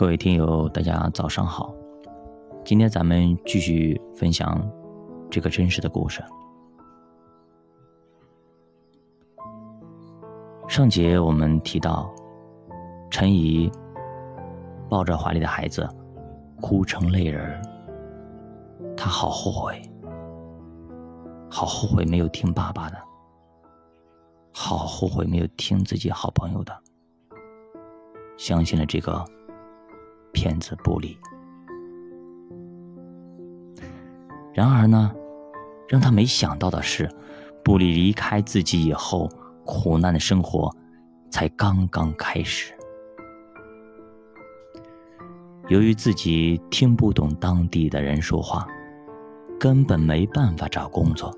各位听友，大家早上好。今天咱们继续分享这个真实的故事。上节我们提到，陈怡抱着怀里的孩子，哭成泪人儿。他好后悔，好后悔没有听爸爸的，好后悔没有听自己好朋友的，相信了这个。骗子布里。然而呢，让他没想到的是，布里离开自己以后，苦难的生活才刚刚开始。由于自己听不懂当地的人说话，根本没办法找工作。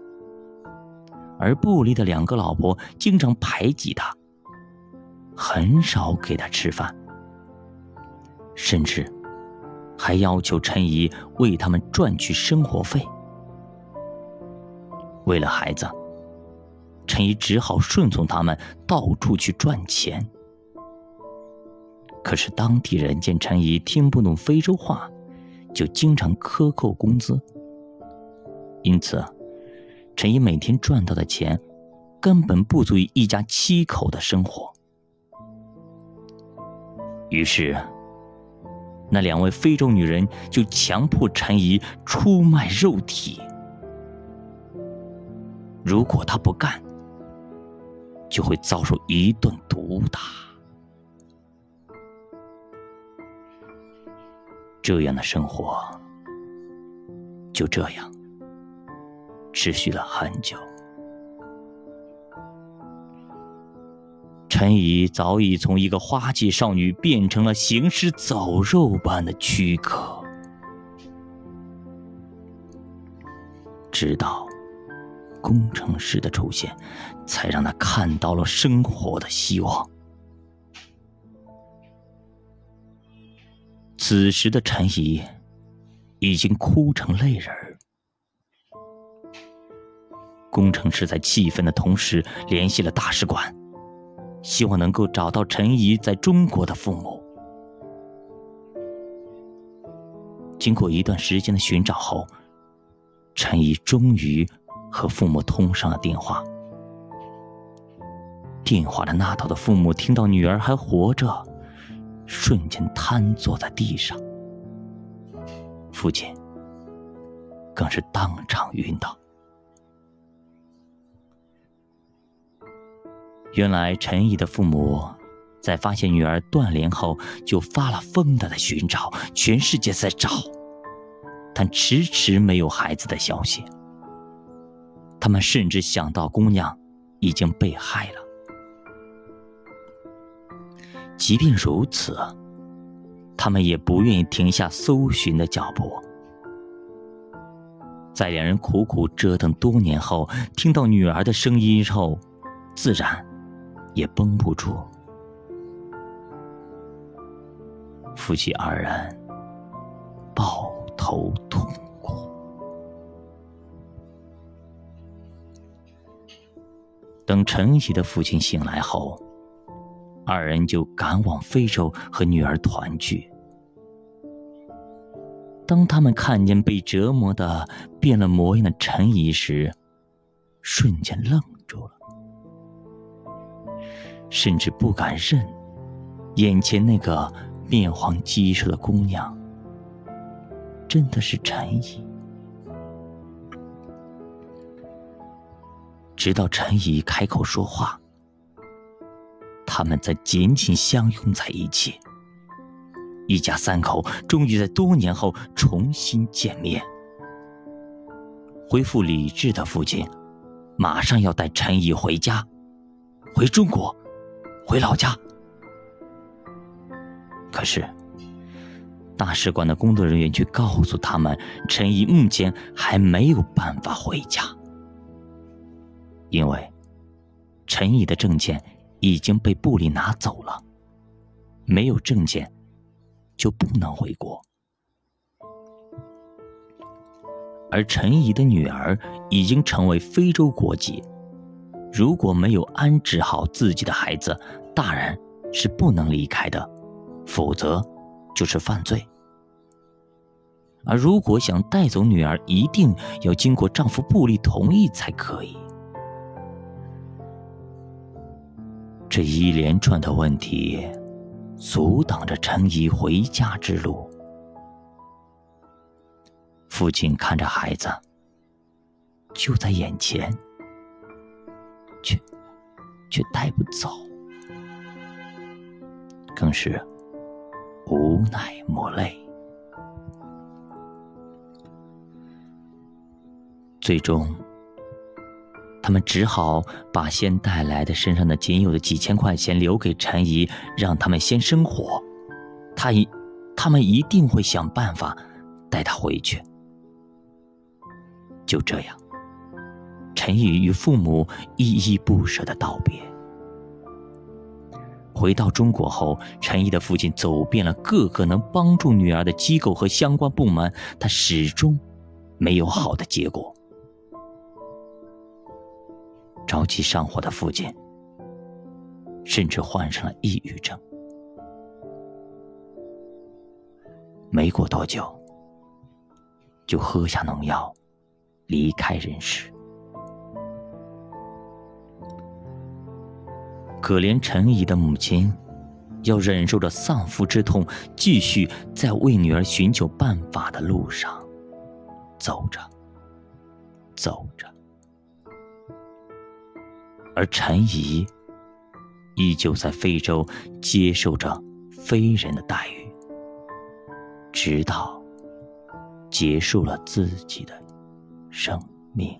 而布里的两个老婆经常排挤他，很少给他吃饭。甚至还要求陈怡为他们赚取生活费。为了孩子，陈怡只好顺从他们，到处去赚钱。可是当地人见陈怡听不懂非洲话，就经常克扣工资。因此，陈怡每天赚到的钱根本不足以一家七口的生活。于是。那两位非洲女人就强迫陈怡出卖肉体，如果她不干，就会遭受一顿毒打。这样的生活就这样持续了很久。陈怡早已从一个花季少女变成了行尸走肉般的躯壳，直到工程师的出现，才让他看到了生活的希望。此时的陈怡已经哭成泪人。工程师在气愤的同时联系了大使馆。希望能够找到陈怡在中国的父母。经过一段时间的寻找后，陈怡终于和父母通上了电话。电话的那头的父母听到女儿还活着，瞬间瘫坐在地上，父亲更是当场晕倒。原来陈毅的父母，在发现女儿断联后，就发了疯的在寻找，全世界在找，但迟迟没有孩子的消息。他们甚至想到姑娘已经被害了。即便如此，他们也不愿意停下搜寻的脚步。在两人苦苦折腾多年后，听到女儿的声音后，自然。也绷不住，夫妻二人抱头痛哭。等陈喜的父亲醒来后，二人就赶往非洲和女儿团聚。当他们看见被折磨的变了模样的陈怡时，瞬间愣。甚至不敢认，眼前那个面黄肌瘦的姑娘，真的是陈怡。直到陈怡开口说话，他们才紧紧相拥在一起。一家三口终于在多年后重新见面。恢复理智的父亲，马上要带陈怡回家，回中国。回老家，可是大使馆的工作人员却告诉他们，陈怡目前还没有办法回家，因为陈怡的证件已经被部里拿走了，没有证件就不能回国，而陈怡的女儿已经成为非洲国籍。如果没有安置好自己的孩子，大人是不能离开的，否则就是犯罪。而如果想带走女儿，一定要经过丈夫布利同意才可以。这一连串的问题，阻挡着陈怡回家之路。父亲看着孩子，就在眼前，却却带不走，更是无奈抹泪。最终，他们只好把先带来的身上的仅有的几千块钱留给陈怡，让他们先生活。他一，他们一定会想办法带他回去。就这样，陈怡与父母依依不舍的道别。回到中国后，陈怡的父亲走遍了各个能帮助女儿的机构和相关部门，他始终没有好的结果。着急上火的父亲，甚至患上了抑郁症。没过多久，就喝下农药，离开人世。可怜陈怡的母亲，要忍受着丧夫之痛，继续在为女儿寻求办法的路上走着，走着。而陈怡依旧在非洲接受着非人的待遇，直到结束了自己的生命。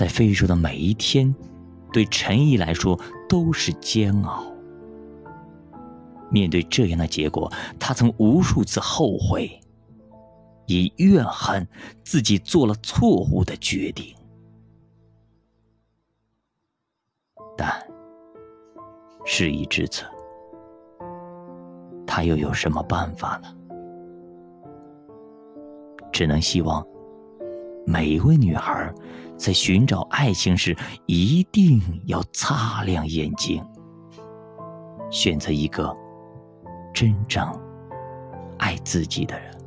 在非洲的每一天，对陈怡来说都是煎熬。面对这样的结果，他曾无数次后悔。以怨恨自己做了错误的决定，但事已至此，他又有什么办法呢？只能希望每一位女孩在寻找爱情时，一定要擦亮眼睛，选择一个真正爱自己的人。